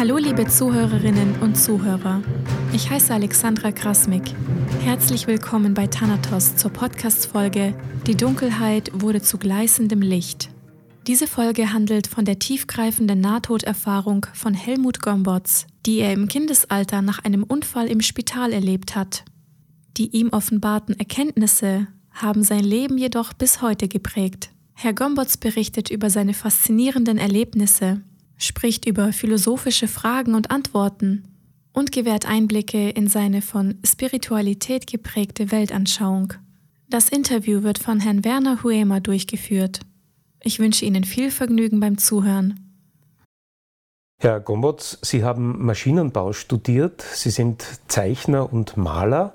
Hallo liebe Zuhörerinnen und Zuhörer. Ich heiße Alexandra Krasmik. Herzlich willkommen bei Thanatos zur Podcast-Folge Die Dunkelheit wurde zu gleißendem Licht. Diese Folge handelt von der tiefgreifenden Nahtoderfahrung von Helmut Gombots, die er im Kindesalter nach einem Unfall im Spital erlebt hat. Die ihm offenbarten Erkenntnisse haben sein Leben jedoch bis heute geprägt. Herr Gombots berichtet über seine faszinierenden Erlebnisse, spricht über philosophische Fragen und Antworten und gewährt Einblicke in seine von Spiritualität geprägte Weltanschauung. Das Interview wird von Herrn Werner Huema durchgeführt. Ich wünsche Ihnen viel Vergnügen beim Zuhören. Herr Gombotz, Sie haben Maschinenbau studiert, Sie sind Zeichner und Maler,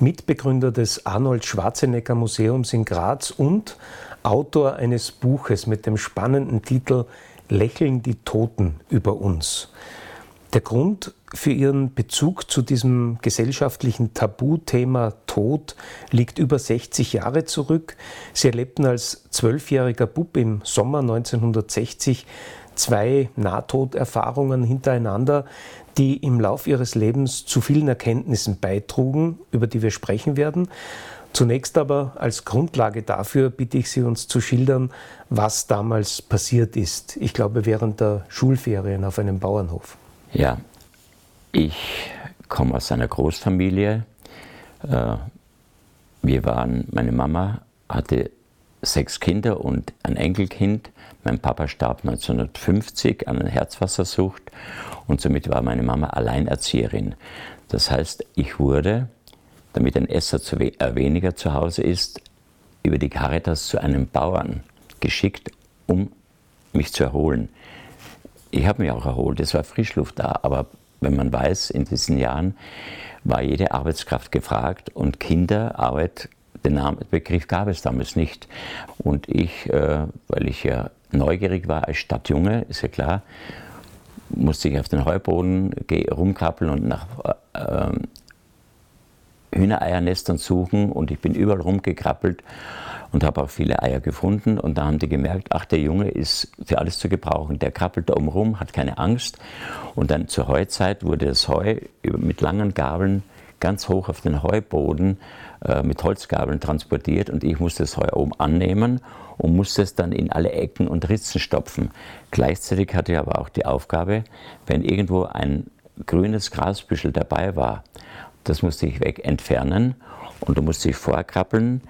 Mitbegründer des Arnold Schwarzenegger Museums in Graz und Autor eines Buches mit dem spannenden Titel Lächeln die Toten über uns. Der Grund für Ihren Bezug zu diesem gesellschaftlichen Tabuthema Tod liegt über 60 Jahre zurück. Sie erlebten als zwölfjähriger Bub im Sommer 1960 zwei Nahtoderfahrungen hintereinander, die im Lauf Ihres Lebens zu vielen Erkenntnissen beitrugen, über die wir sprechen werden. Zunächst aber als Grundlage dafür bitte ich Sie uns zu schildern, was damals passiert ist. Ich glaube, während der Schulferien auf einem Bauernhof. Ja, ich komme aus einer Großfamilie. Äh, wir waren, meine Mama hatte sechs Kinder und ein Enkelkind. Mein Papa starb 1950 an einer Herzwassersucht und somit war meine Mama Alleinerzieherin. Das heißt, ich wurde damit ein Esser zu we äh, weniger zu Hause ist, über die Caritas zu einem Bauern geschickt, um mich zu erholen. Ich habe mich auch erholt, es war Frischluft da, aber wenn man weiß, in diesen Jahren war jede Arbeitskraft gefragt und Kinderarbeit, den Begriff gab es damals nicht. Und ich, äh, weil ich ja neugierig war als Stadtjunge, ist ja klar, musste ich auf den Heuboden rumkrabbeln und nach äh, Hühnereiernestern suchen und ich bin überall rumgekrabbelt und habe auch viele Eier gefunden und da haben die gemerkt, ach, der Junge ist für alles zu gebrauchen. Der krabbelt da oben rum, hat keine Angst und dann zur Heuzeit wurde das Heu mit langen Gabeln ganz hoch auf den Heuboden äh, mit Holzgabeln transportiert und ich musste das Heu oben annehmen und musste es dann in alle Ecken und Ritzen stopfen. Gleichzeitig hatte ich aber auch die Aufgabe, wenn irgendwo ein grünes Grasbüschel dabei war, das musste ich weg entfernen und da musste ich vorkrabbeln.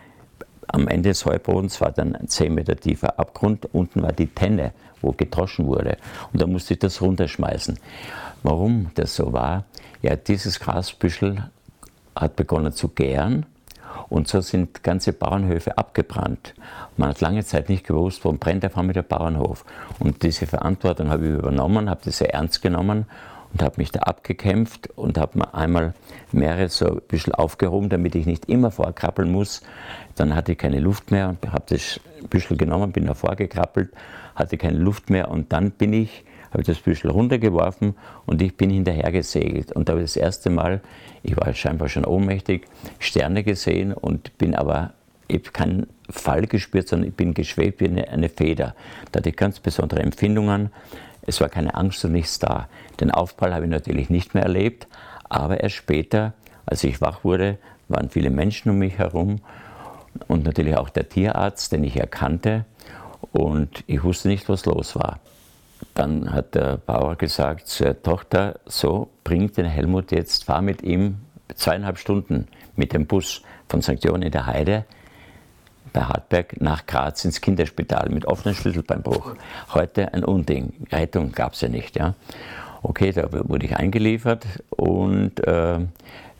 Am Ende des Heubodens war dann ein 10 Meter tiefer Abgrund. Unten war die Tenne, wo gedroschen wurde. Und da musste ich das runterschmeißen. Warum das so war? Ja, dieses Grasbüschel hat begonnen zu gären und so sind ganze Bauernhöfe abgebrannt. Man hat lange Zeit nicht gewusst, warum brennt auf einmal der Bauernhof. Und diese Verantwortung habe ich übernommen, habe das sehr ernst genommen und habe mich da abgekämpft und habe mir einmal mehrere so ein bisschen aufgehoben, damit ich nicht immer vorkrabbeln muss. Dann hatte ich keine Luft mehr und habe das Büschel genommen, bin da vorgekrabbelt, hatte keine Luft mehr und dann bin ich, habe das Büschel runtergeworfen und ich bin hinterher gesegelt. Und da habe ich das erste Mal, ich war scheinbar schon ohnmächtig, Sterne gesehen und bin aber, ich habe keinen Fall gespürt, sondern ich bin geschwebt wie eine, eine Feder. Da hatte ich ganz besondere Empfindungen. Es war keine Angst und nichts da. Den Aufprall habe ich natürlich nicht mehr erlebt, aber erst später, als ich wach wurde, waren viele Menschen um mich herum und natürlich auch der Tierarzt, den ich erkannte und ich wusste nicht, was los war. Dann hat der Bauer gesagt zur Tochter, so, bring den Helmut jetzt, fahr mit ihm zweieinhalb Stunden mit dem Bus von St. John in der Heide bei Hartberg nach Graz ins Kinderspital mit offenem Schlüsselbeinbruch. Heute ein Unding. Rettung gab es ja nicht. Ja. Okay, da wurde ich eingeliefert und äh,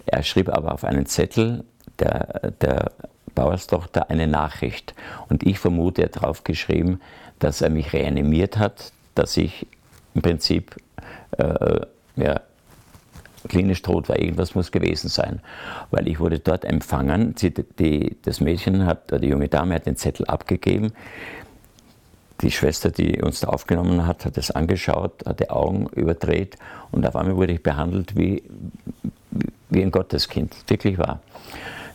er schrieb aber auf einen Zettel der, der Bauerstochter eine Nachricht. Und ich vermute, er hat drauf geschrieben, dass er mich reanimiert hat, dass ich im Prinzip äh, ja, klinisch tot war, irgendwas muss gewesen sein. Weil ich wurde dort empfangen, die, die, das Mädchen hat, die junge Dame hat den Zettel abgegeben, die Schwester, die uns da aufgenommen hat, hat es angeschaut, hat die Augen überdreht und auf einmal wurde ich behandelt wie, wie ein Gotteskind, wirklich wahr.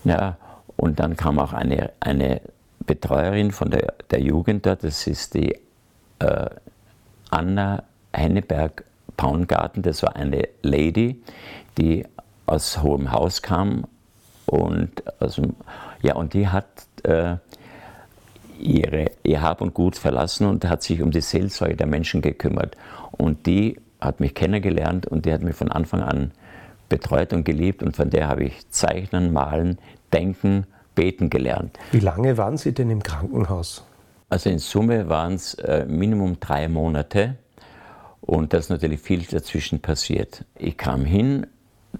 Ja, und dann kam auch eine, eine Betreuerin von der, der Jugend dort, das ist die äh, Anna Henneberg Paungarten. Das war eine Lady, die aus hohem Haus kam und, aus ja, und die hat äh, ihre, ihr Hab und Gut verlassen und hat sich um die Seelsorge der Menschen gekümmert. Und die hat mich kennengelernt und die hat mich von Anfang an betreut und geliebt und von der habe ich Zeichnen, Malen, Denken, Beten gelernt. Wie lange waren Sie denn im Krankenhaus? Also in Summe waren es äh, Minimum drei Monate und da ist natürlich viel dazwischen passiert. Ich kam hin,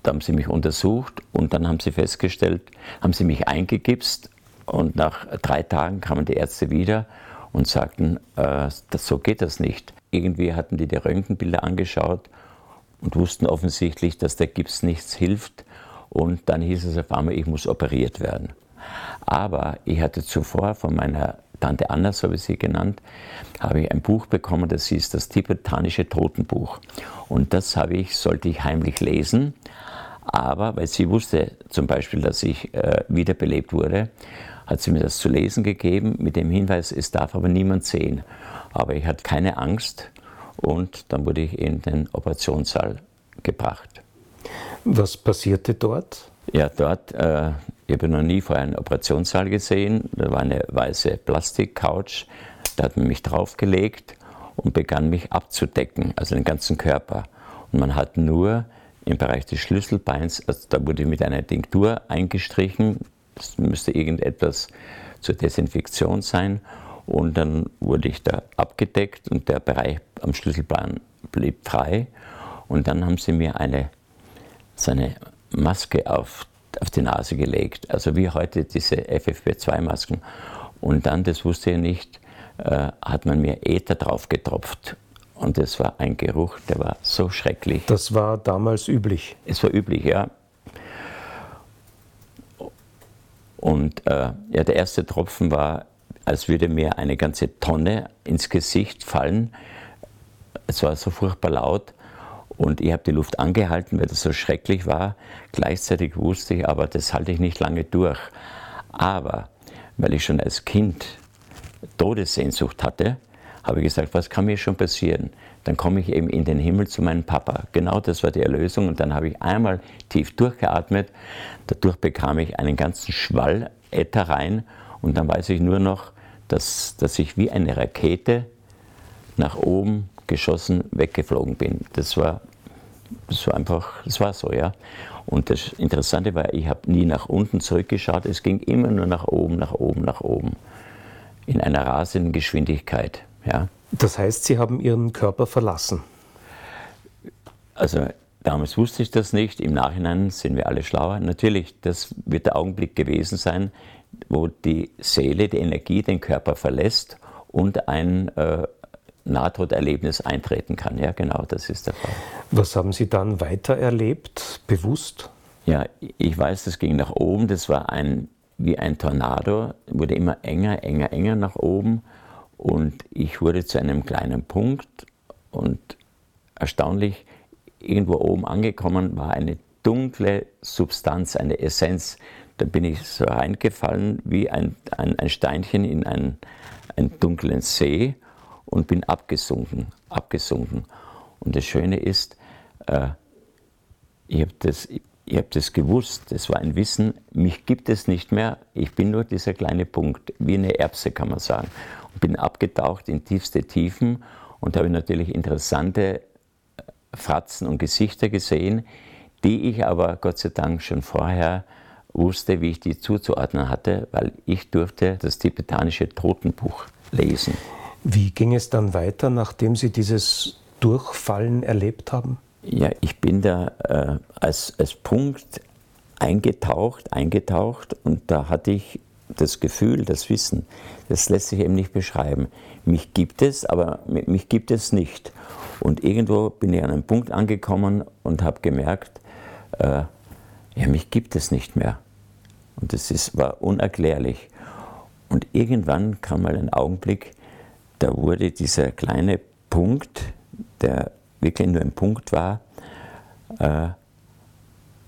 da haben sie mich untersucht und dann haben sie festgestellt, haben sie mich eingegipst und nach drei Tagen kamen die Ärzte wieder und sagten, äh, das, so geht das nicht. Irgendwie hatten die die Röntgenbilder angeschaut und wussten offensichtlich, dass der Gips nichts hilft. Und dann hieß es auf einmal, ich muss operiert werden. Aber ich hatte zuvor von meiner Tante Anna, so habe ich sie genannt, habe ich ein Buch bekommen, das hieß das tibetanische Totenbuch. Und das habe ich, sollte ich heimlich lesen, aber weil sie wusste zum Beispiel, dass ich äh, wiederbelebt wurde, hat sie mir das zu lesen gegeben mit dem Hinweis, es darf aber niemand sehen. Aber ich hatte keine Angst und dann wurde ich in den Operationssaal gebracht. Was passierte dort? Ja, dort, äh, ich habe noch nie vorher einen Operationssaal gesehen. Da war eine weiße Plastikcouch, da hat man mich draufgelegt und begann mich abzudecken, also den ganzen Körper. Und man hat nur im Bereich des Schlüsselbeins, also da wurde mit einer Tinktur eingestrichen, das müsste irgendetwas zur Desinfektion sein. Und dann wurde ich da abgedeckt und der Bereich am Schlüsselbein blieb frei. Und dann haben sie mir eine, so eine Maske auf, auf die Nase gelegt, also wie heute diese FFP2-Masken. Und dann, das wusste ich nicht, äh, hat man mir Äther drauf getropft. Und das war ein Geruch, der war so schrecklich. Das war damals üblich. Es war üblich, ja. Und äh, ja, der erste Tropfen war, als würde mir eine ganze Tonne ins Gesicht fallen. Es war so furchtbar laut und ich habe die Luft angehalten, weil das so schrecklich war. Gleichzeitig wusste ich aber, das halte ich nicht lange durch. Aber weil ich schon als Kind Todessehnsucht hatte, habe ich gesagt, was kann mir schon passieren? Dann komme ich eben in den Himmel zu meinem Papa. Genau das war die Erlösung. Und dann habe ich einmal tief durchgeatmet. Dadurch bekam ich einen ganzen Schwall Äther rein. Und dann weiß ich nur noch, dass, dass ich wie eine Rakete nach oben geschossen weggeflogen bin. Das war, das war einfach, das war so, ja. Und das Interessante war, ich habe nie nach unten zurückgeschaut. Es ging immer nur nach oben, nach oben, nach oben. In einer rasenden Geschwindigkeit. Ja. Das heißt, Sie haben Ihren Körper verlassen? Also damals wusste ich das nicht. Im Nachhinein sind wir alle schlauer. Natürlich, das wird der Augenblick gewesen sein, wo die Seele, die Energie den Körper verlässt und ein äh, Nahtoderlebnis eintreten kann. Ja, genau, das ist der Fall. Was haben Sie dann weiter erlebt, bewusst? Ja, ich weiß, das ging nach oben. Das war ein, wie ein Tornado, wurde immer enger, enger, enger nach oben. Und ich wurde zu einem kleinen Punkt und erstaunlich, irgendwo oben angekommen war eine dunkle Substanz, eine Essenz. Da bin ich so reingefallen wie ein, ein, ein Steinchen in einen, einen dunklen See und bin abgesunken, abgesunken. Und das Schöne ist, äh, ich habe das, hab das gewusst, das war ein Wissen, mich gibt es nicht mehr, ich bin nur dieser kleine Punkt, wie eine Erbse kann man sagen bin abgetaucht in tiefste Tiefen und habe natürlich interessante äh, Fratzen und Gesichter gesehen, die ich aber Gott sei Dank schon vorher wusste, wie ich die zuzuordnen hatte, weil ich durfte das tibetanische Totenbuch lesen. Wie ging es dann weiter, nachdem Sie dieses Durchfallen erlebt haben? Ja, ich bin da äh, als, als Punkt eingetaucht, eingetaucht und da hatte ich das Gefühl, das Wissen, das lässt sich eben nicht beschreiben. Mich gibt es, aber mich gibt es nicht. Und irgendwo bin ich an einem Punkt angekommen und habe gemerkt, äh, ja, mich gibt es nicht mehr. Und das ist, war unerklärlich. Und irgendwann kam mal ein Augenblick, da wurde dieser kleine Punkt, der wirklich nur ein Punkt war, äh,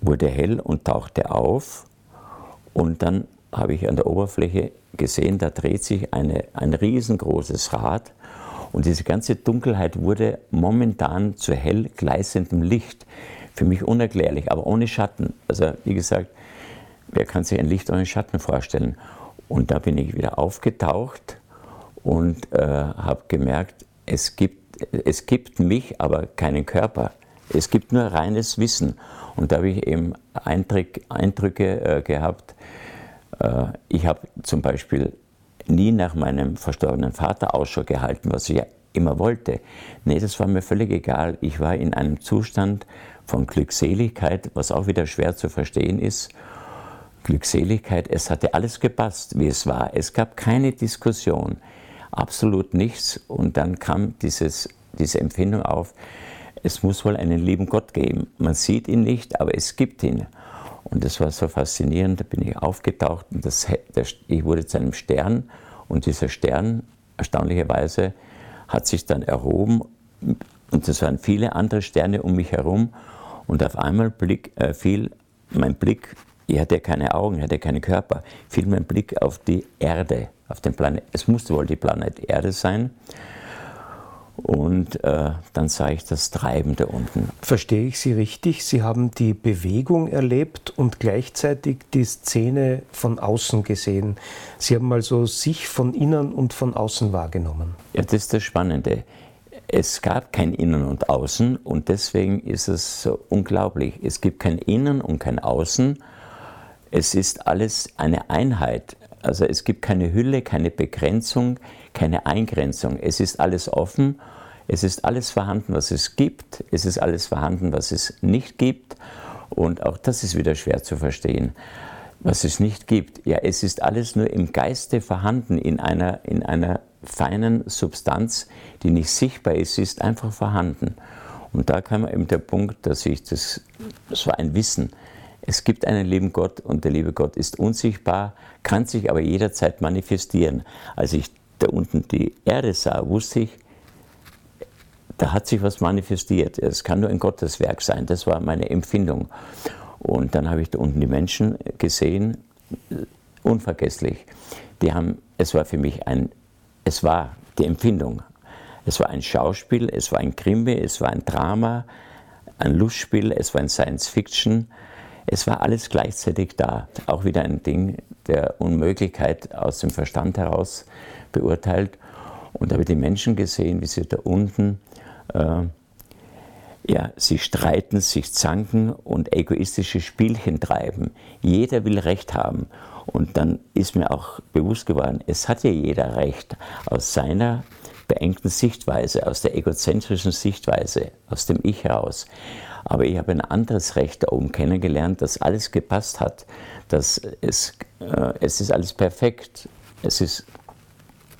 wurde hell und tauchte auf. Und dann habe ich an der Oberfläche gesehen, da dreht sich eine, ein riesengroßes Rad Und diese ganze Dunkelheit wurde momentan zu hell gleißendem Licht. Für mich unerklärlich, aber ohne Schatten. Also wie gesagt, wer kann sich ein Licht ohne Schatten vorstellen? Und da bin ich wieder aufgetaucht und äh, habe gemerkt, es gibt, es gibt mich, aber keinen Körper. Es gibt nur reines Wissen. Und da habe ich eben Eindruck, Eindrücke äh, gehabt. Äh, ich habe zum Beispiel nie nach meinem verstorbenen Vater Ausschau gehalten, was ich ja immer wollte. Nee, das war mir völlig egal. Ich war in einem Zustand von Glückseligkeit, was auch wieder schwer zu verstehen ist. Glückseligkeit, es hatte alles gepasst, wie es war. Es gab keine Diskussion, absolut nichts. Und dann kam dieses, diese Empfindung auf, es muss wohl einen lieben Gott geben. Man sieht ihn nicht, aber es gibt ihn. Und das war so faszinierend, da bin ich aufgetaucht und das, ich wurde zu einem Stern und dieser Stern, erstaunlicherweise, hat sich dann erhoben und es waren viele andere Sterne um mich herum und auf einmal blick, äh, fiel mein Blick, ich hatte keine Augen, ich hatte keinen Körper, fiel mein Blick auf die Erde, auf den Planet. Es musste wohl die Planet Erde sein. Und äh, dann sah ich das Treiben da unten. Verstehe ich Sie richtig? Sie haben die Bewegung erlebt und gleichzeitig die Szene von außen gesehen. Sie haben also sich von innen und von außen wahrgenommen. Ja, das ist das Spannende. Es gab kein Innen und Außen und deswegen ist es so unglaublich. Es gibt kein Innen und kein Außen. Es ist alles eine Einheit. Also es gibt keine Hülle, keine Begrenzung, keine Eingrenzung. Es ist alles offen, es ist alles vorhanden, was es gibt, es ist alles vorhanden, was es nicht gibt. Und auch das ist wieder schwer zu verstehen, was es nicht gibt. Ja, es ist alles nur im Geiste vorhanden, in einer, in einer feinen Substanz, die nicht sichtbar ist, ist einfach vorhanden. Und da kam eben der Punkt, dass ich das, das war ein Wissen, es gibt einen lieben Gott und der liebe Gott ist unsichtbar, kann sich aber jederzeit manifestieren. Als ich da unten die Erde sah, wusste ich, da hat sich was manifestiert. Es kann nur ein Gotteswerk sein. Das war meine Empfindung. Und dann habe ich da unten die Menschen gesehen, unvergesslich. Die haben, es war für mich ein, es war die Empfindung. Es war ein Schauspiel, es war ein Krimi, es war ein Drama, ein Lustspiel, es war ein Science Fiction, es war alles gleichzeitig da. Auch wieder ein Ding der Unmöglichkeit aus dem Verstand heraus beurteilt. Und habe die Menschen gesehen, wie sie da unten, äh, ja, sie streiten, sich zanken und egoistische Spielchen treiben. Jeder will Recht haben. Und dann ist mir auch bewusst geworden, es hat ja jeder Recht aus seiner beengten Sichtweise, aus der egozentrischen Sichtweise, aus dem Ich heraus. Aber ich habe ein anderes Recht da oben kennengelernt, dass alles gepasst hat, dass es, äh, es ist alles perfekt, es ist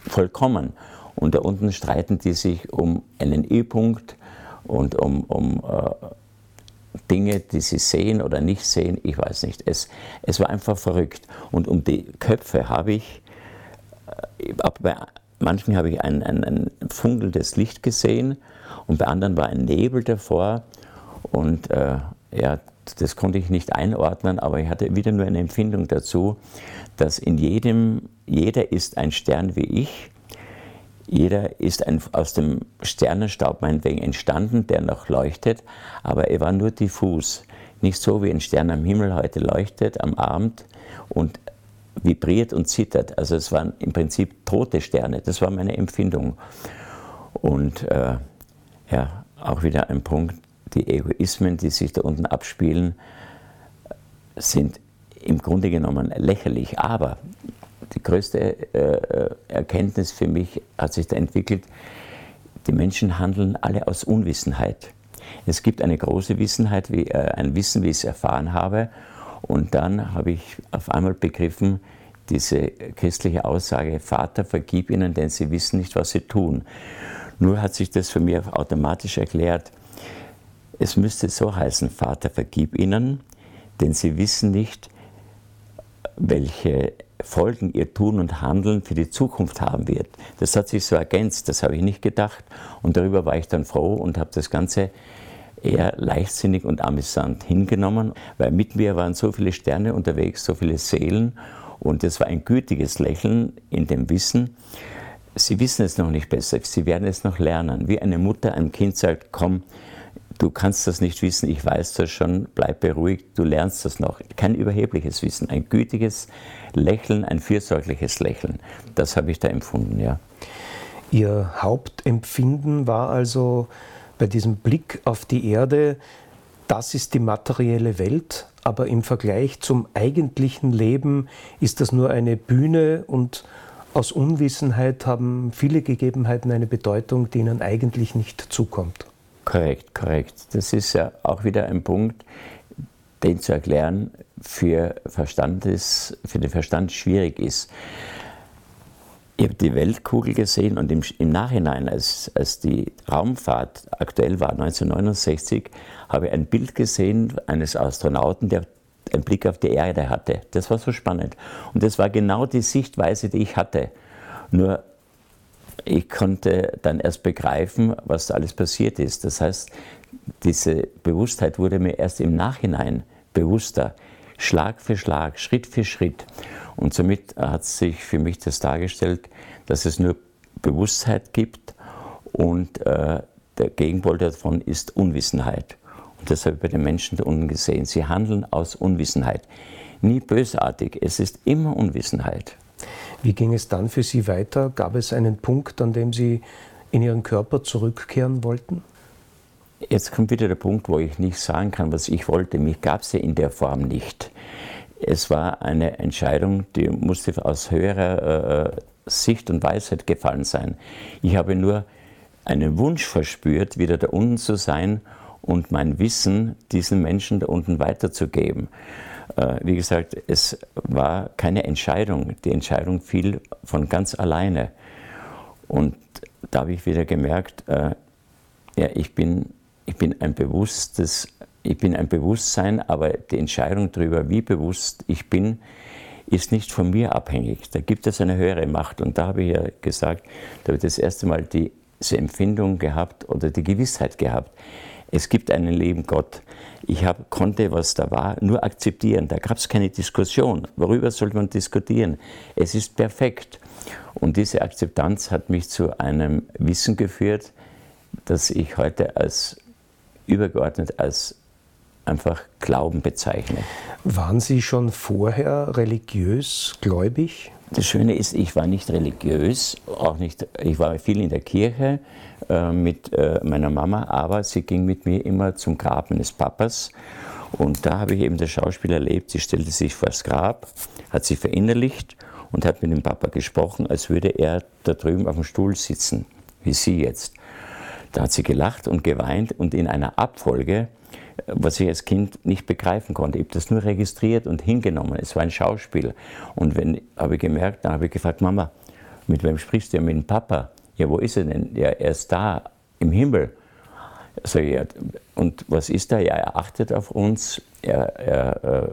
vollkommen. Und da unten streiten die sich um einen E-Punkt und um, um äh, Dinge, die sie sehen oder nicht sehen, ich weiß nicht. Es, es war einfach verrückt. Und um die Köpfe habe ich, äh, bei manchen habe ich ein, ein, ein funkelndes Licht gesehen und bei anderen war ein Nebel davor und äh, ja, das konnte ich nicht einordnen, aber ich hatte wieder nur eine Empfindung dazu, dass in jedem, jeder ist ein Stern wie ich. Jeder ist ein, aus dem Sternenstaub meinetwegen entstanden, der noch leuchtet, aber er war nur diffus. Nicht so wie ein Stern am Himmel heute leuchtet am Abend und vibriert und zittert. Also es waren im Prinzip tote Sterne. Das war meine Empfindung. Und äh, ja, auch wieder ein Punkt, die Egoismen, die sich da unten abspielen, sind im Grunde genommen lächerlich. Aber die größte äh, Erkenntnis für mich hat sich da entwickelt, die Menschen handeln alle aus Unwissenheit. Es gibt eine große Wissenheit, wie, äh, ein Wissen, wie ich es erfahren habe. Und dann habe ich auf einmal begriffen, diese christliche Aussage, Vater, vergib ihnen, denn sie wissen nicht, was sie tun. Nur hat sich das für mich automatisch erklärt, es müsste so heißen, Vater, vergib ihnen, denn sie wissen nicht, welche Folgen ihr Tun und Handeln für die Zukunft haben wird. Das hat sich so ergänzt, das habe ich nicht gedacht. Und darüber war ich dann froh und habe das Ganze eher leichtsinnig und amüsant hingenommen, weil mit mir waren so viele Sterne unterwegs, so viele Seelen und es war ein gütiges Lächeln in dem Wissen, sie wissen es noch nicht besser, sie werden es noch lernen. Wie eine Mutter einem Kind sagt, komm, du kannst das nicht wissen, ich weiß das schon, bleib beruhigt, du lernst das noch. Kein überhebliches Wissen, ein gütiges Lächeln, ein fürsorgliches Lächeln. Das habe ich da empfunden, ja. Ihr Hauptempfinden war also bei diesem Blick auf die Erde, das ist die materielle Welt, aber im Vergleich zum eigentlichen Leben ist das nur eine Bühne und aus Unwissenheit haben viele Gegebenheiten eine Bedeutung, die ihnen eigentlich nicht zukommt. Korrekt, korrekt. Das ist ja auch wieder ein Punkt, den zu erklären für, Verstandes, für den Verstand schwierig ist. Ich habe die Weltkugel gesehen und im, im Nachhinein, als, als die Raumfahrt aktuell war, 1969, habe ich ein Bild gesehen eines Astronauten, der einen Blick auf die Erde hatte. Das war so spannend. Und das war genau die Sichtweise, die ich hatte. Nur ich konnte dann erst begreifen, was da alles passiert ist. Das heißt, diese Bewusstheit wurde mir erst im Nachhinein bewusster, Schlag für Schlag, Schritt für Schritt. Und somit hat sich für mich das dargestellt, dass es nur Bewusstheit gibt und äh, der Gegenpol davon ist Unwissenheit. Und das habe ich bei den Menschen da unten gesehen. Sie handeln aus Unwissenheit. Nie bösartig, es ist immer Unwissenheit. Wie ging es dann für Sie weiter? Gab es einen Punkt, an dem Sie in Ihren Körper zurückkehren wollten? Jetzt kommt wieder der Punkt, wo ich nicht sagen kann, was ich wollte. Mich gab es ja in der Form nicht. Es war eine Entscheidung, die musste aus höherer äh, Sicht und Weisheit gefallen sein. Ich habe nur einen Wunsch verspürt, wieder da unten zu sein und mein Wissen diesen Menschen da unten weiterzugeben. Äh, wie gesagt, es war keine Entscheidung. Die Entscheidung fiel von ganz alleine. Und da habe ich wieder gemerkt, äh, ja, ich bin, ich bin ein bewusstes, ich bin ein Bewusstsein, aber die Entscheidung darüber, wie bewusst ich bin, ist nicht von mir abhängig. Da gibt es eine höhere Macht. Und da habe ich ja gesagt, da habe ich das erste Mal diese Empfindung gehabt oder die Gewissheit gehabt es gibt einen lieben Gott. Ich hab, konnte, was da war, nur akzeptieren. Da gab es keine Diskussion. Worüber soll man diskutieren? Es ist perfekt. Und diese Akzeptanz hat mich zu einem Wissen geführt, das ich heute als übergeordnet als einfach Glauben bezeichne. Waren Sie schon vorher religiös gläubig? Das Schöne ist, ich war nicht religiös, auch nicht, ich war viel in der Kirche äh, mit äh, meiner Mama, aber sie ging mit mir immer zum Grab meines Papas. Und da habe ich eben das Schauspiel erlebt. Sie stellte sich vor das Grab, hat sie verinnerlicht und hat mit dem Papa gesprochen, als würde er da drüben auf dem Stuhl sitzen, wie sie jetzt. Da hat sie gelacht und geweint und in einer Abfolge was ich als Kind nicht begreifen konnte. Ich habe das nur registriert und hingenommen. Es war ein Schauspiel. Und wenn habe ich gemerkt, dann habe ich gefragt, Mama, mit wem sprichst du? Ja, mit dem Papa. Ja, wo ist er denn? Ja, er ist da im Himmel. Also, ja, und was ist da? Ja, er achtet auf uns, er, er, äh,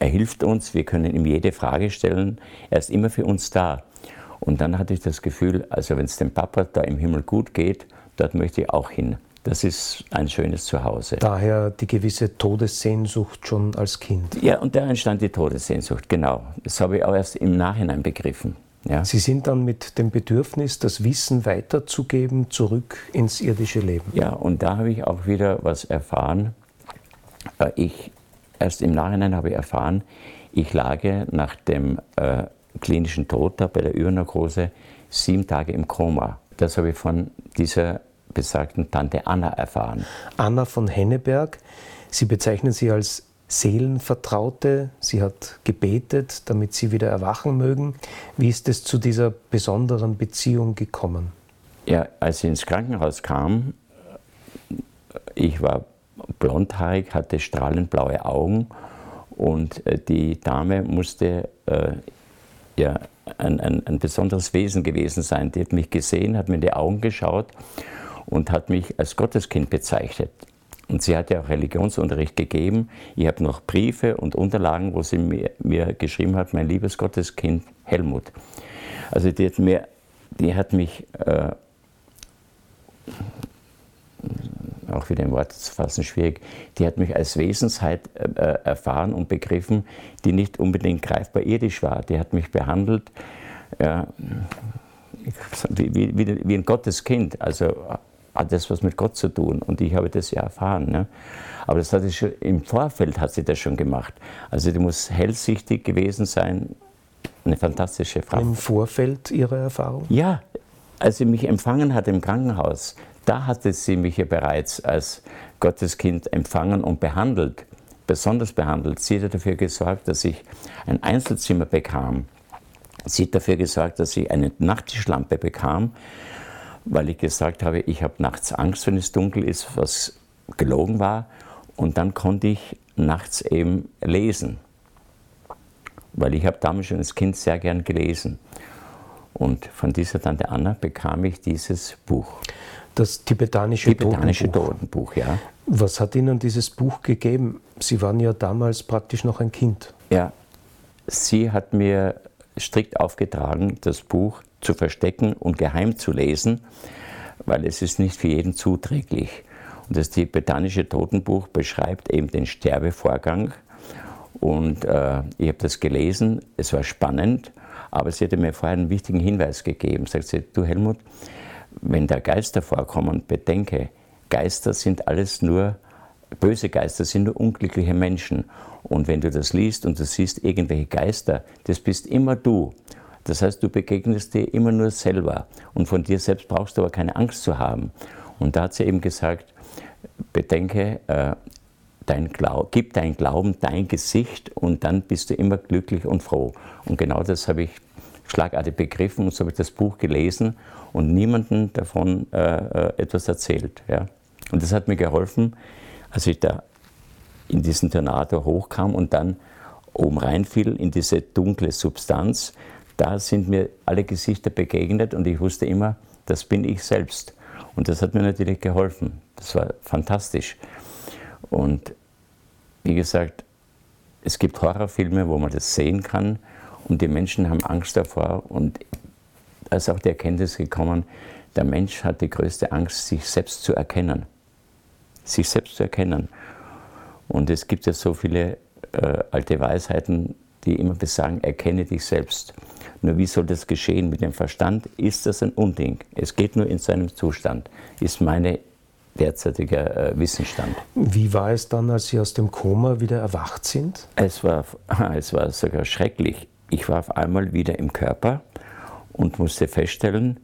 er hilft uns, wir können ihm jede Frage stellen, er ist immer für uns da. Und dann hatte ich das Gefühl, also wenn es dem Papa da im Himmel gut geht, dort möchte ich auch hin. Das ist ein schönes Zuhause. Daher die gewisse Todessehnsucht schon als Kind. Ja, und da entstand die Todessehnsucht, genau. Das habe ich auch erst im Nachhinein begriffen. Ja. Sie sind dann mit dem Bedürfnis, das Wissen weiterzugeben, zurück ins irdische Leben. Ja, und da habe ich auch wieder was erfahren. Äh, ich, erst im Nachhinein habe ich erfahren, ich lag nach dem äh, klinischen Tod da bei der Übernarkose sieben Tage im Koma. Das habe ich von dieser besagten Tante Anna erfahren. Anna von Henneberg, Sie bezeichnen sie als Seelenvertraute. Sie hat gebetet, damit Sie wieder erwachen mögen. Wie ist es zu dieser besonderen Beziehung gekommen? Ja, als sie ins Krankenhaus kam, ich war blondhaarig, hatte strahlend blaue Augen und äh, die Dame musste äh, ja, ein, ein, ein besonderes Wesen gewesen sein. Die hat mich gesehen, hat mir in die Augen geschaut und hat mich als Gotteskind bezeichnet. Und sie hat ja auch Religionsunterricht gegeben. Ich habe noch Briefe und Unterlagen, wo sie mir, mir, geschrieben hat, mein liebes Gotteskind Helmut. Also die hat, mir, die hat mich, äh, auch wieder in Worte zu fassen, schwierig, die hat mich als Wesensheit äh, erfahren und begriffen, die nicht unbedingt greifbar irdisch war. Die hat mich behandelt ja, wie, wie, wie ein Gotteskind. Also hat das was mit Gott zu tun. Und ich habe das ja erfahren. Ne? Aber das hat sie schon, im Vorfeld hat sie das schon gemacht. Also die muss hellsichtig gewesen sein. Eine fantastische Frau. Im Vorfeld Ihrer Erfahrung? Ja, als sie mich empfangen hat im Krankenhaus, da hatte sie mich ja bereits als Gotteskind empfangen und behandelt, besonders behandelt. Sie hat dafür gesorgt, dass ich ein Einzelzimmer bekam. Sie hat dafür gesorgt, dass ich eine Nachttischlampe bekam, weil ich gesagt habe, ich habe nachts Angst, wenn es dunkel ist, was gelogen war. Und dann konnte ich nachts eben lesen, weil ich habe damals schon als Kind sehr gern gelesen. Und von dieser Tante Anna bekam ich dieses Buch. Das tibetanische, tibetanische Totenbuch. Totenbuch, ja. Was hat Ihnen dieses Buch gegeben? Sie waren ja damals praktisch noch ein Kind. Ja, sie hat mir strikt aufgetragen, das Buch zu verstecken und geheim zu lesen, weil es ist nicht für jeden zuträglich. Und das tibetanische Totenbuch beschreibt eben den Sterbevorgang. Und äh, ich habe das gelesen, es war spannend, aber sie hatte mir vorher einen wichtigen Hinweis gegeben. Sagt sie, du Helmut, wenn da Geister vorkommen, bedenke, Geister sind alles nur, böse Geister sind nur unglückliche Menschen. Und wenn du das liest und du siehst irgendwelche Geister, das bist immer du. Das heißt, du begegnest dir immer nur selber. Und von dir selbst brauchst du aber keine Angst zu haben. Und da hat sie eben gesagt, bedenke, äh, dein Glaub, gib dein Glauben dein Gesicht und dann bist du immer glücklich und froh. Und genau das habe ich schlagartig begriffen und so habe ich das Buch gelesen und niemandem davon äh, äh, etwas erzählt. Ja. Und das hat mir geholfen, als ich da in diesen Tornado hochkam und dann oben reinfiel in diese dunkle Substanz. Da sind mir alle Gesichter begegnet und ich wusste immer, das bin ich selbst. Und das hat mir natürlich geholfen. Das war fantastisch. Und wie gesagt, es gibt Horrorfilme, wo man das sehen kann und die Menschen haben Angst davor. Und da ist auch die Erkenntnis gekommen, der Mensch hat die größte Angst, sich selbst zu erkennen. Sich selbst zu erkennen. Und es gibt ja so viele äh, alte Weisheiten, die immer besagen, erkenne dich selbst. Nur wie soll das geschehen mit dem Verstand? Ist das ein Unding? Es geht nur in seinem Zustand, ist meine derzeitiger äh, Wissensstand. Wie war es dann, als Sie aus dem Koma wieder erwacht sind? Es war, es war sogar schrecklich. Ich war auf einmal wieder im Körper und musste feststellen,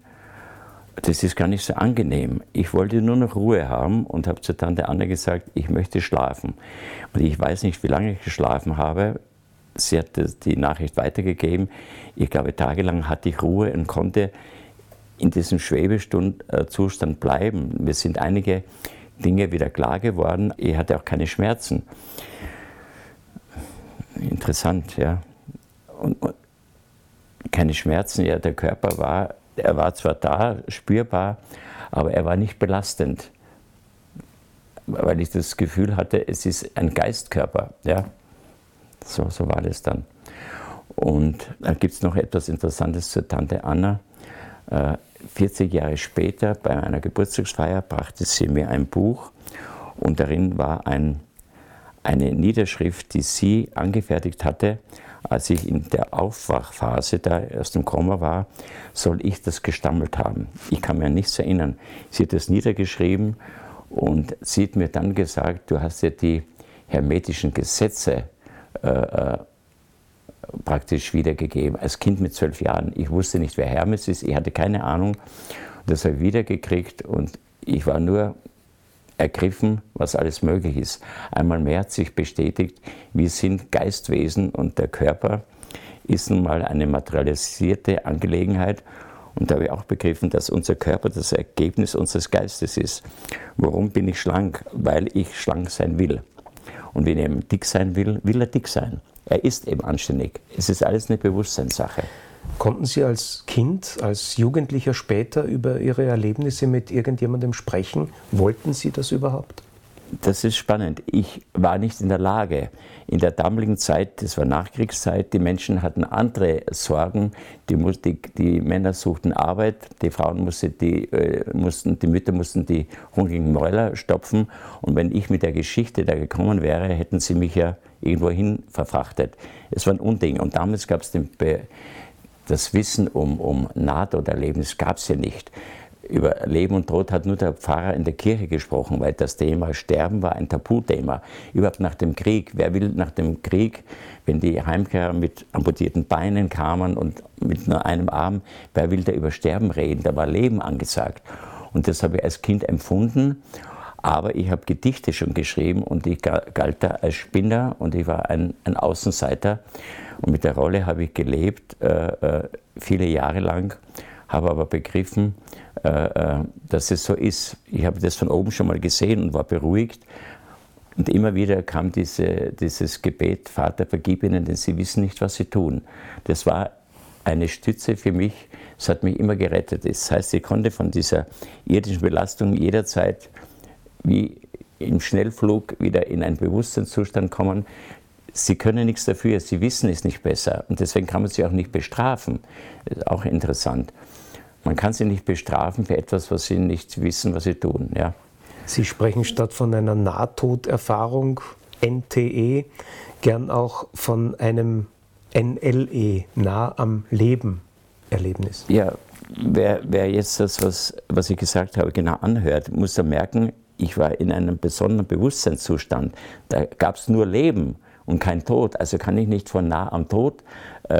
das ist gar nicht so angenehm. Ich wollte nur noch Ruhe haben und habe zur Tante Anne gesagt, ich möchte schlafen. Und ich weiß nicht, wie lange ich geschlafen habe. Sie hat die Nachricht weitergegeben. Ich glaube, tagelang hatte ich Ruhe und konnte in diesem Schwebezustand bleiben. Mir sind einige Dinge wieder klar geworden. Ich hatte auch keine Schmerzen. Interessant, ja. Und, und keine Schmerzen, ja, der Körper war er war zwar da, spürbar, aber er war nicht belastend, weil ich das Gefühl hatte, es ist ein Geistkörper. Ja? So, so war das dann. Und dann gibt es noch etwas Interessantes zur Tante Anna. 40 äh, Jahre später, bei einer Geburtstagsfeier, brachte sie mir ein Buch und darin war ein, eine Niederschrift, die sie angefertigt hatte, als ich in der Aufwachphase da aus dem Koma war, soll ich das gestammelt haben. Ich kann mir nichts erinnern. Sie hat das niedergeschrieben und sie hat mir dann gesagt, du hast ja die hermetischen Gesetze äh, äh, praktisch wiedergegeben. Als Kind mit zwölf Jahren. Ich wusste nicht, wer Hermes ist, ich hatte keine Ahnung. Das habe ich wiedergekriegt und ich war nur ergriffen, was alles möglich ist. Einmal mehr hat sich bestätigt, wir sind Geistwesen und der Körper ist nun mal eine materialisierte Angelegenheit. Und da habe ich auch begriffen, dass unser Körper das Ergebnis unseres Geistes ist. Warum bin ich schlank? Weil ich schlank sein will. Und wenn er dick sein will, will er dick sein. Er ist eben anständig. Es ist alles eine Bewusstseinssache. Konnten Sie als Kind, als Jugendlicher später über Ihre Erlebnisse mit irgendjemandem sprechen? Wollten Sie das überhaupt? Das ist spannend. Ich war nicht in der Lage. In der damaligen Zeit, das war Nachkriegszeit, die Menschen hatten andere Sorgen. Die, die, die Männer suchten Arbeit, die Frauen mussten die, äh, mussten, die Mütter mussten die hungrigen Mäuler stopfen. Und wenn ich mit der Geschichte da gekommen wäre, hätten sie mich ja irgendwohin verfrachtet. Es war ein Unding. Und damals gab es das Wissen um, um Nahtoderlebnis gab es ja nicht. Über Leben und Tod hat nur der Pfarrer in der Kirche gesprochen, weil das Thema Sterben war ein Tabuthema. Überhaupt nach dem Krieg. Wer will nach dem Krieg, wenn die Heimkehrer mit amputierten Beinen kamen und mit nur einem Arm, wer will da über Sterben reden? Da war Leben angesagt. Und das habe ich als Kind empfunden. Aber ich habe Gedichte schon geschrieben und ich galt da als Spinner und ich war ein, ein Außenseiter. Und mit der Rolle habe ich gelebt, äh, äh, viele Jahre lang, habe aber begriffen, äh, äh, dass es so ist. Ich habe das von oben schon mal gesehen und war beruhigt. Und immer wieder kam diese, dieses Gebet, Vater, vergib ihnen, denn sie wissen nicht, was sie tun. Das war eine Stütze für mich, es hat mich immer gerettet. Das heißt, ich konnte von dieser irdischen Belastung jederzeit wie im Schnellflug wieder in einen Bewusstseinszustand kommen. Sie können nichts dafür, Sie wissen es nicht besser und deswegen kann man sie auch nicht bestrafen. Auch interessant. Man kann sie nicht bestrafen für etwas, was sie nicht wissen, was sie tun. Ja. Sie sprechen statt von einer Nahtoderfahrung, NTE, gern auch von einem NLE, nah am Leben Erlebnis. Ja, wer, wer jetzt das, was, was ich gesagt habe, genau anhört, muss da merken, ich war in einem besonderen Bewusstseinszustand. Da gab es nur Leben und kein Tod. Also kann ich nicht von nah am Tod äh,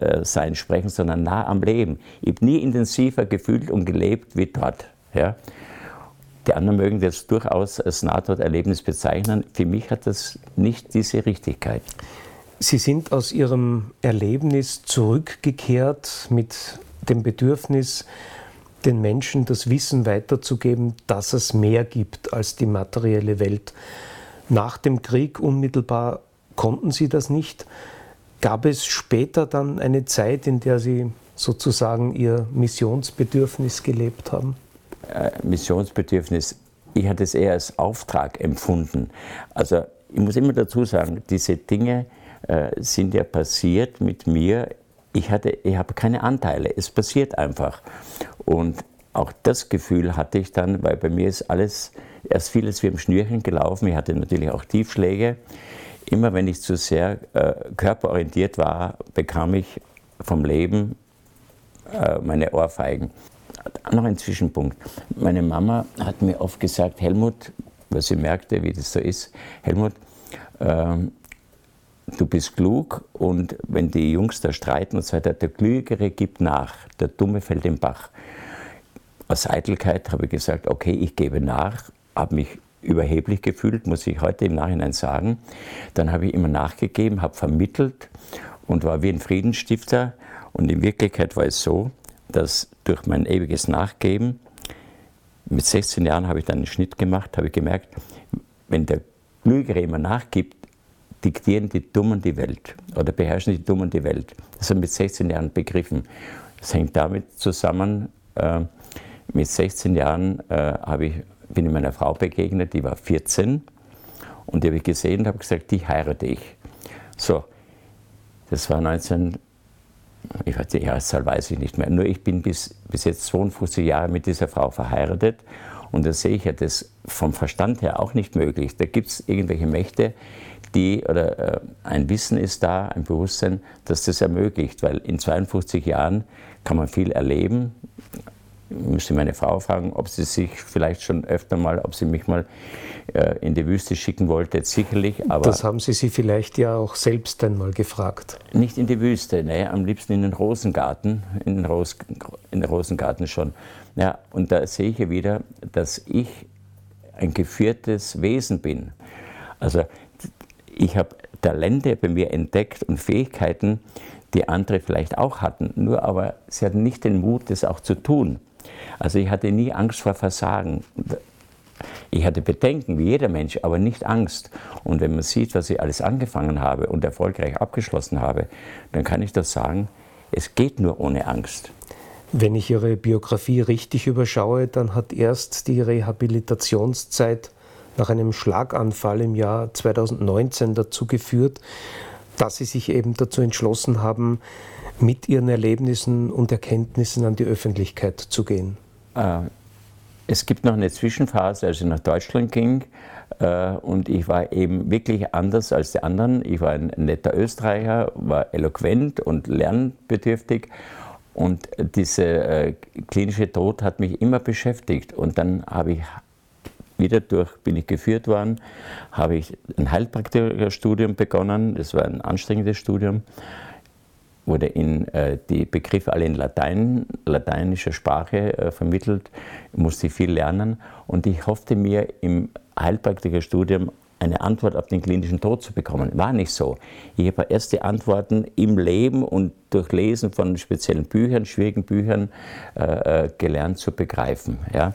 äh, sein sprechen, sondern nah am Leben. Ich habe nie intensiver gefühlt und gelebt wie dort. Ja. Die anderen mögen das durchaus als Nahtoderlebnis bezeichnen. Für mich hat das nicht diese Richtigkeit. Sie sind aus Ihrem Erlebnis zurückgekehrt mit dem Bedürfnis, den Menschen das Wissen weiterzugeben, dass es mehr gibt als die materielle Welt. Nach dem Krieg unmittelbar konnten Sie das nicht. Gab es später dann eine Zeit, in der Sie sozusagen Ihr Missionsbedürfnis gelebt haben? Äh, Missionsbedürfnis, ich hatte es eher als Auftrag empfunden. Also ich muss immer dazu sagen, diese Dinge äh, sind ja passiert mit mir ich, hatte, ich habe keine Anteile, es passiert einfach. Und auch das Gefühl hatte ich dann, weil bei mir ist alles, erst vieles wie im Schnürchen gelaufen. Ich hatte natürlich auch Tiefschläge. Immer wenn ich zu sehr äh, körperorientiert war, bekam ich vom Leben äh, meine Ohrfeigen. Noch ein Zwischenpunkt. Meine Mama hat mir oft gesagt, Helmut, weil sie merkte, wie das so ist, Helmut, äh, du bist klug und wenn die Jungs da streiten und so weiter, der Klügere gibt nach, der Dumme fällt im Bach. Aus Eitelkeit habe ich gesagt, okay, ich gebe nach, habe mich überheblich gefühlt, muss ich heute im Nachhinein sagen. Dann habe ich immer nachgegeben, habe vermittelt und war wie ein Friedensstifter. Und in Wirklichkeit war es so, dass durch mein ewiges Nachgeben, mit 16 Jahren habe ich dann einen Schnitt gemacht, habe ich gemerkt, wenn der Klügere immer nachgibt, diktieren die Dummen die Welt oder beherrschen die Dummen die Welt. Das habe ich mit 16 Jahren begriffen. Das hängt damit zusammen, äh, mit 16 Jahren äh, ich, bin ich meiner Frau begegnet, die war 14 und die habe ich gesehen und habe gesagt, die heirate ich. So, das war 19, ich weiß die Jahreszahl weiß ich nicht mehr, nur ich bin bis, bis jetzt 52 Jahre mit dieser Frau verheiratet und da sehe ich ja das vom Verstand her auch nicht möglich. Da gibt es irgendwelche Mächte, die, oder äh, ein Wissen ist da, ein Bewusstsein, das das ermöglicht, weil in 52 Jahren kann man viel erleben. Ich müsste meine Frau fragen, ob sie sich vielleicht schon öfter mal, ob sie mich mal äh, in die Wüste schicken wollte, sicherlich. Aber das haben Sie sie vielleicht ja auch selbst einmal gefragt. Nicht in die Wüste, ne, am liebsten in den Rosengarten, in den, Ros in den Rosengarten schon. Ja, und da sehe ich ja wieder, dass ich ein geführtes Wesen bin. Also ich habe Talente bei mir entdeckt und Fähigkeiten, die andere vielleicht auch hatten. Nur aber sie hatten nicht den Mut, das auch zu tun. Also ich hatte nie Angst vor Versagen. Ich hatte Bedenken, wie jeder Mensch, aber nicht Angst. Und wenn man sieht, was ich alles angefangen habe und erfolgreich abgeschlossen habe, dann kann ich doch sagen, es geht nur ohne Angst. Wenn ich Ihre Biografie richtig überschaue, dann hat erst die Rehabilitationszeit nach einem Schlaganfall im Jahr 2019 dazu geführt, dass sie sich eben dazu entschlossen haben, mit ihren Erlebnissen und Erkenntnissen an die Öffentlichkeit zu gehen? Äh, es gibt noch eine Zwischenphase, als ich nach Deutschland ging. Äh, und ich war eben wirklich anders als die anderen. Ich war ein netter Österreicher, war eloquent und lernbedürftig. Und dieser äh, klinische Tod hat mich immer beschäftigt. Und dann habe ich wieder durch, bin ich geführt worden, habe ich ein Heilpraktikerstudium begonnen. Das war ein anstrengendes Studium wurde in äh, die Begriffe alle in Latein, lateinischer Sprache äh, vermittelt, musste ich viel lernen und ich hoffte mir im Heilpraktikerstudium eine Antwort auf den klinischen Tod zu bekommen. War nicht so. Ich habe erste Antworten im Leben und durch Lesen von speziellen Büchern, schwierigen Büchern äh, äh gelernt zu begreifen. Ja.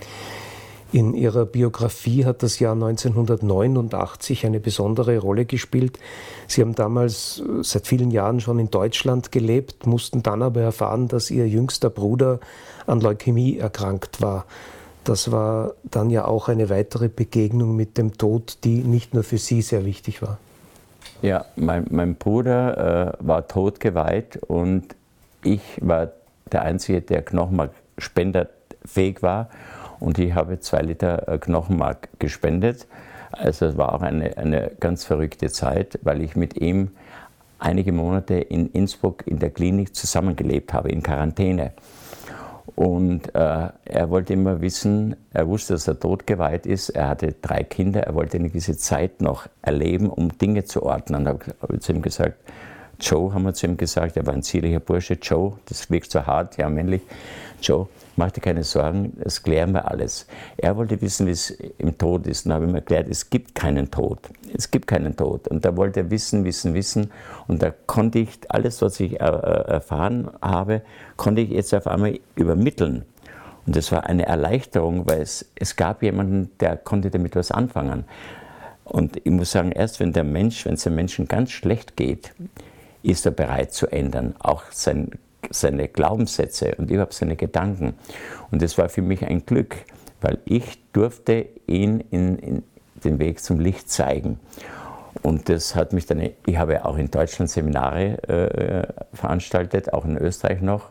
In Ihrer Biografie hat das Jahr 1989 eine besondere Rolle gespielt. Sie haben damals äh, seit vielen Jahren schon in Deutschland gelebt, mussten dann aber erfahren, dass Ihr jüngster Bruder an Leukämie erkrankt war. Das war dann ja auch eine weitere Begegnung mit dem Tod, die nicht nur für Sie sehr wichtig war. Ja, mein, mein Bruder äh, war totgeweiht und ich war der Einzige, der Knochenmarkspenderfähig war und ich habe zwei Liter äh, Knochenmark gespendet. Also es war auch eine, eine ganz verrückte Zeit, weil ich mit ihm einige Monate in Innsbruck in der Klinik zusammengelebt habe, in Quarantäne. Und äh, er wollte immer wissen, er wusste, dass er totgeweiht ist, er hatte drei Kinder, er wollte eine gewisse Zeit noch erleben, um Dinge zu ordnen. Da habe ich zu ihm gesagt, Joe, haben wir zu ihm gesagt, er war ein zierlicher Bursche, Joe, das wirkt so hart, ja männlich, Joe, mach dir keine Sorgen, das klären wir alles. Er wollte wissen, wie es im Tod ist. Und da habe ich ihm erklärt, es gibt keinen Tod. Es gibt keinen Tod. Und da wollte er wissen, wissen, wissen. Und da konnte ich alles, was ich erfahren habe, konnte ich jetzt auf einmal übermitteln. Und das war eine Erleichterung, weil es, es gab jemanden, der konnte damit was anfangen. Und ich muss sagen, erst wenn der Mensch, wenn es dem Menschen ganz schlecht geht, ist er bereit zu ändern. Auch sein seine Glaubenssätze und überhaupt seine Gedanken. Und das war für mich ein Glück, weil ich durfte ihn in, in den Weg zum Licht zeigen. Und das hat mich dann, ich habe auch in Deutschland Seminare äh, veranstaltet, auch in Österreich noch.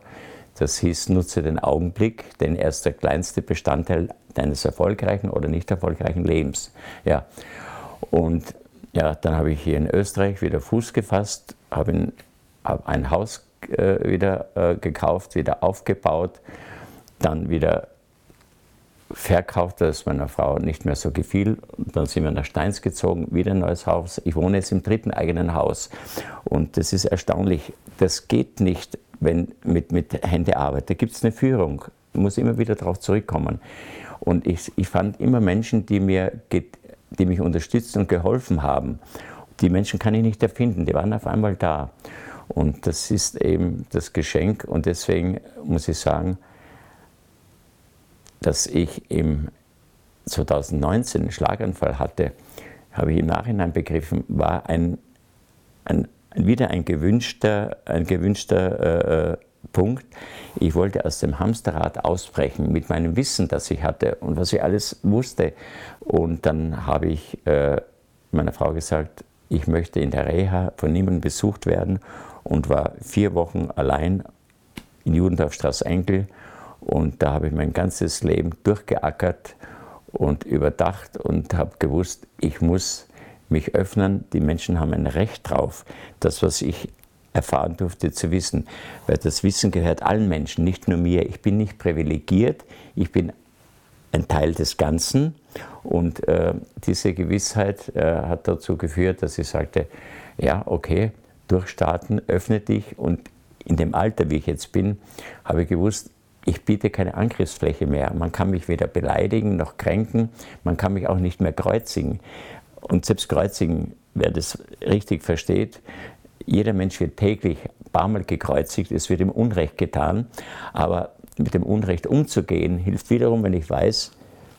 Das hieß, nutze den Augenblick, denn er ist der kleinste Bestandteil deines erfolgreichen oder nicht erfolgreichen Lebens. Ja. Und ja, dann habe ich hier in Österreich wieder Fuß gefasst, habe hab ein Haus äh, wieder äh, gekauft, wieder aufgebaut, dann wieder verkauft, das meiner Frau nicht mehr so gefiel. Dann sind wir nach Steins gezogen, wieder ein neues Haus. Ich wohne jetzt im dritten eigenen Haus. Und das ist erstaunlich. Das geht nicht, wenn mit, mit Händearbeit. Da gibt es eine Führung. Ich muss immer wieder darauf zurückkommen. Und ich, ich fand immer Menschen, die, mir, die mich unterstützt und geholfen haben. Die Menschen kann ich nicht erfinden, die waren auf einmal da. Und das ist eben das Geschenk. Und deswegen muss ich sagen, dass ich im 2019 einen Schlaganfall hatte, habe ich im Nachhinein begriffen, war ein, ein, wieder ein gewünschter, ein gewünschter äh, Punkt. Ich wollte aus dem Hamsterrad ausbrechen mit meinem Wissen, das ich hatte und was ich alles wusste. Und dann habe ich äh, meiner Frau gesagt, ich möchte in der Reha von niemandem besucht werden und war vier Wochen allein in Judendorfstraße Enkel und da habe ich mein ganzes Leben durchgeackert und überdacht und habe gewusst, ich muss mich öffnen. Die Menschen haben ein Recht drauf, das, was ich erfahren durfte, zu wissen. Weil das Wissen gehört allen Menschen, nicht nur mir. Ich bin nicht privilegiert, ich bin ein Teil des Ganzen. Und äh, diese Gewissheit äh, hat dazu geführt, dass ich sagte, ja, okay, durchstarten, öffne dich und in dem Alter, wie ich jetzt bin, habe ich gewusst, ich biete keine Angriffsfläche mehr. Man kann mich weder beleidigen noch kränken, man kann mich auch nicht mehr kreuzigen. Und selbst kreuzigen, wer das richtig versteht, jeder Mensch wird täglich ein paar Mal gekreuzigt, es wird ihm Unrecht getan, aber mit dem Unrecht umzugehen, hilft wiederum, wenn ich weiß,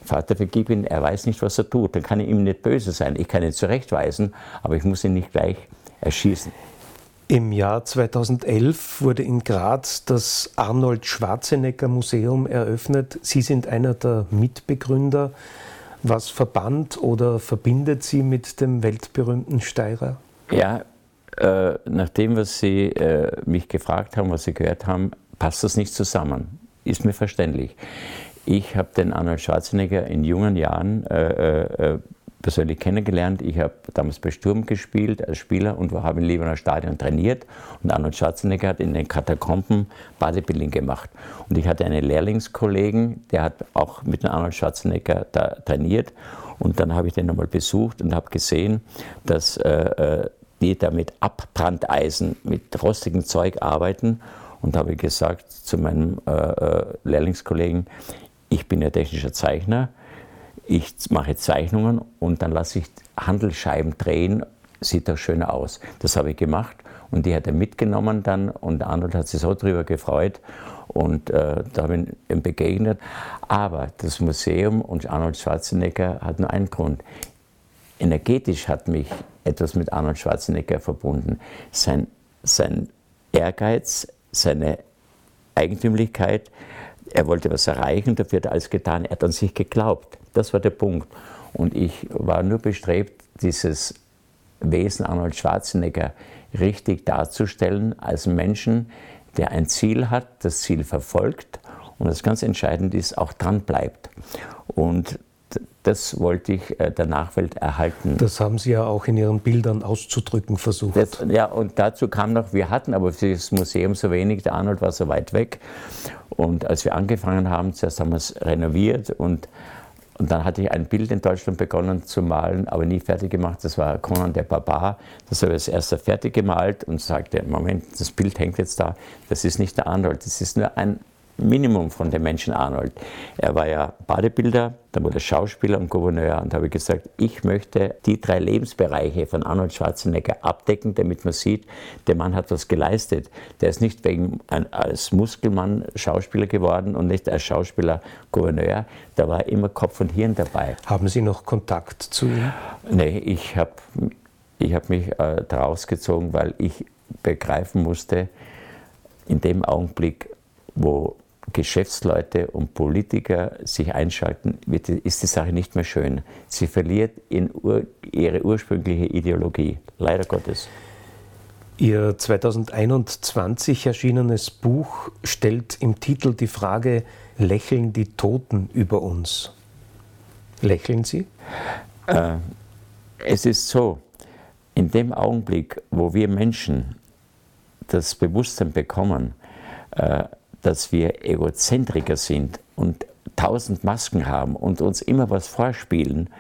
Vater, vergib ihn, er weiß nicht, was er tut. Dann kann ich ihm nicht böse sein. Ich kann ihn zurechtweisen, aber ich muss ihn nicht gleich erschießen. Im Jahr 2011 wurde in Graz das Arnold Schwarzenegger Museum eröffnet. Sie sind einer der Mitbegründer. Was verband oder verbindet Sie mit dem weltberühmten Steirer? Ja, äh, nach dem, was Sie äh, mich gefragt haben, was Sie gehört haben, passt das nicht zusammen. Ist mir verständlich. Ich habe den Arnold Schwarzenegger in jungen Jahren äh, äh, persönlich kennengelernt. Ich habe damals bei Sturm gespielt als Spieler und wir haben im Liebener Stadion trainiert. Und Arnold Schwarzenegger hat in den Katakomben Bodybuilding gemacht. Und ich hatte einen Lehrlingskollegen, der hat auch mit Arnold Schwarzenegger da trainiert. Und dann habe ich den nochmal besucht und habe gesehen, dass äh, äh die da mit Abbrandeisen, mit rostigem Zeug arbeiten. Und habe gesagt zu meinem äh, äh, Lehrlingskollegen, ich bin ja technischer Zeichner, ich mache Zeichnungen und dann lasse ich Handelsscheiben drehen, sieht das schöner aus. Das habe ich gemacht und die hat er mitgenommen dann und Arnold hat sich so darüber gefreut und äh, da habe ich ihm begegnet. Aber das Museum und Arnold Schwarzenegger hat nur einen Grund. Energetisch hat mich etwas mit Arnold Schwarzenegger verbunden. Sein, sein Ehrgeiz, seine Eigentümlichkeit, er wollte was erreichen, dafür hat er alles getan, er hat an sich geglaubt. Das war der Punkt. Und ich war nur bestrebt, dieses Wesen Arnold Schwarzenegger richtig darzustellen als Menschen, der ein Ziel hat, das Ziel verfolgt und das ganz entscheidend ist, auch dran bleibt. Und das wollte ich äh, der Nachwelt erhalten. Das haben Sie ja auch in Ihren Bildern auszudrücken versucht. Das, ja, und dazu kam noch, wir hatten aber für das Museum so wenig, der Arnold war so weit weg. Und als wir angefangen haben, zuerst haben wir es renoviert und, und dann hatte ich ein Bild in Deutschland begonnen zu malen, aber nie fertig gemacht. Das war Conan der Barbar. Das habe ich als erster fertig gemalt und sagte, Moment, das Bild hängt jetzt da. Das ist nicht der Arnold, das ist nur ein Minimum von dem Menschen Arnold. Er war ja Bodybuilder, dann wurde er Schauspieler und Gouverneur und habe gesagt, ich möchte die drei Lebensbereiche von Arnold Schwarzenegger abdecken, damit man sieht, der Mann hat was geleistet. Der ist nicht wegen als Muskelmann Schauspieler geworden und nicht als Schauspieler Gouverneur, da war immer Kopf und Hirn dabei. Haben Sie noch Kontakt zu ihm? Nee, ich habe ich hab mich äh, daraus gezogen, weil ich begreifen musste, in dem Augenblick, wo Geschäftsleute und Politiker sich einschalten, wird, ist die Sache nicht mehr schön. Sie verliert ur, ihre ursprüngliche Ideologie, leider Gottes. Ihr 2021 erschienenes Buch stellt im Titel die Frage, lächeln die Toten über uns? Lächeln Sie? Äh, es ist so, in dem Augenblick, wo wir Menschen das Bewusstsein bekommen, äh, dass wir Egozentriker sind und tausend Masken haben und uns immer was vorspielen,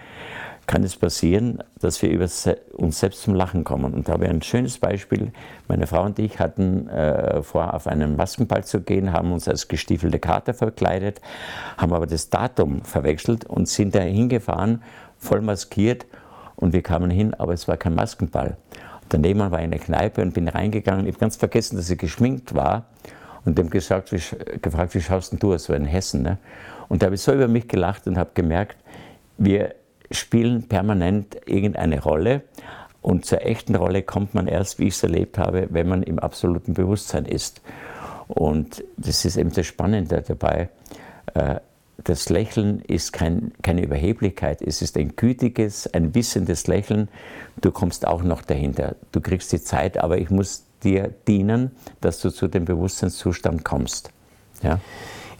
kann es passieren, dass wir über uns selbst zum Lachen kommen. Und da habe ich ein schönes Beispiel. Meine Frau und ich hatten äh, vor, auf einen Maskenball zu gehen, haben uns als gestiefelte Kater verkleidet, haben aber das Datum verwechselt und sind da hingefahren, voll maskiert. Und wir kamen hin, aber es war kein Maskenball. Daneben war eine Kneipe und bin reingegangen. Ich habe ganz vergessen, dass sie geschminkt war und dem gesagt, wie, gefragt, wie schaust du aus, so in Hessen? Ne? Und da habe ich so über mich gelacht und habe gemerkt, wir spielen permanent irgendeine Rolle und zur echten Rolle kommt man erst, wie ich es erlebt habe, wenn man im absoluten Bewusstsein ist. Und das ist eben das Spannende dabei. Äh, das Lächeln ist kein, keine Überheblichkeit, es ist ein gütiges, ein wissendes Lächeln. Du kommst auch noch dahinter. Du kriegst die Zeit, aber ich muss dir dienen, dass du zu dem Bewusstseinszustand kommst. Ja?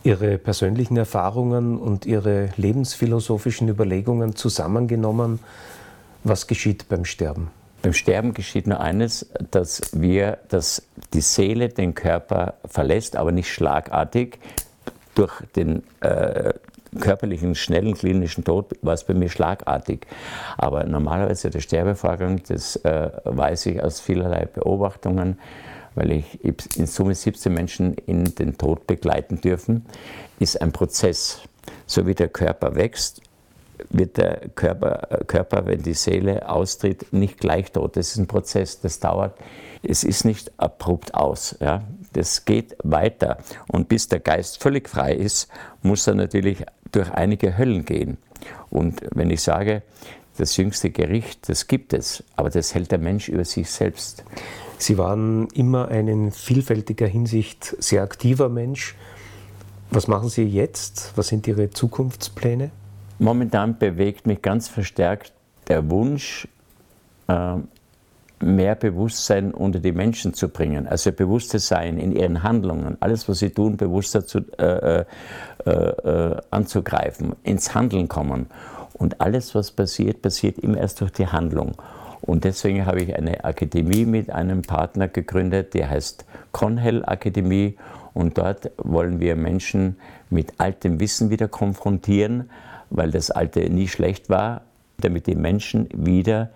Ihre persönlichen Erfahrungen und Ihre lebensphilosophischen Überlegungen zusammengenommen, was geschieht beim Sterben? Beim Sterben geschieht nur eines, dass wir, dass die Seele den Körper verlässt, aber nicht schlagartig durch den äh, körperlichen, schnellen klinischen Tod war es bei mir schlagartig. Aber normalerweise der Sterbevorgang, das äh, weiß ich aus vielerlei Beobachtungen, weil ich in Summe 17 Menschen in den Tod begleiten dürfen, ist ein Prozess. So wie der Körper wächst, wird der Körper, äh, Körper, wenn die Seele austritt, nicht gleich tot. Das ist ein Prozess, das dauert. Es ist nicht abrupt aus. Ja. Das geht weiter. Und bis der Geist völlig frei ist, muss er natürlich durch einige Höllen gehen. Und wenn ich sage, das jüngste Gericht, das gibt es, aber das hält der Mensch über sich selbst. Sie waren immer ein in vielfältiger Hinsicht sehr aktiver Mensch. Was machen Sie jetzt? Was sind Ihre Zukunftspläne? Momentan bewegt mich ganz verstärkt der Wunsch, äh, mehr Bewusstsein unter die Menschen zu bringen, also bewusstes Sein in ihren Handlungen, alles, was sie tun, bewusster zu, äh, äh, äh, anzugreifen, ins Handeln kommen. Und alles, was passiert, passiert immer erst durch die Handlung. Und deswegen habe ich eine Akademie mit einem Partner gegründet, die heißt Conhell Akademie. Und dort wollen wir Menschen mit altem Wissen wieder konfrontieren, weil das Alte nie schlecht war, damit die Menschen wieder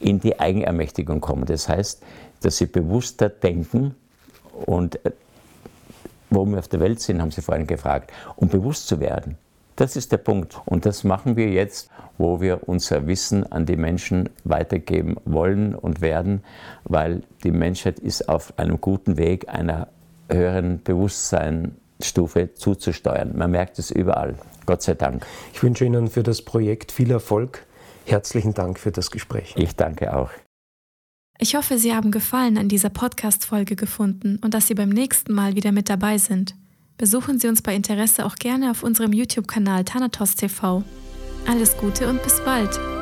in die Eigenermächtigung kommen. Das heißt, dass sie bewusster denken und äh, wo wir auf der Welt sind, haben Sie vorhin gefragt, um bewusst zu werden. Das ist der Punkt. Und das machen wir jetzt, wo wir unser Wissen an die Menschen weitergeben wollen und werden, weil die Menschheit ist auf einem guten Weg, einer höheren Bewusstseinsstufe zuzusteuern. Man merkt es überall. Gott sei Dank. Ich wünsche Ihnen für das Projekt viel Erfolg. Herzlichen Dank für das Gespräch. Ich danke auch. Ich hoffe, Sie haben Gefallen an dieser Podcast-Folge gefunden und dass Sie beim nächsten Mal wieder mit dabei sind. Besuchen Sie uns bei Interesse auch gerne auf unserem YouTube-Kanal Thanatos TV. Alles Gute und bis bald!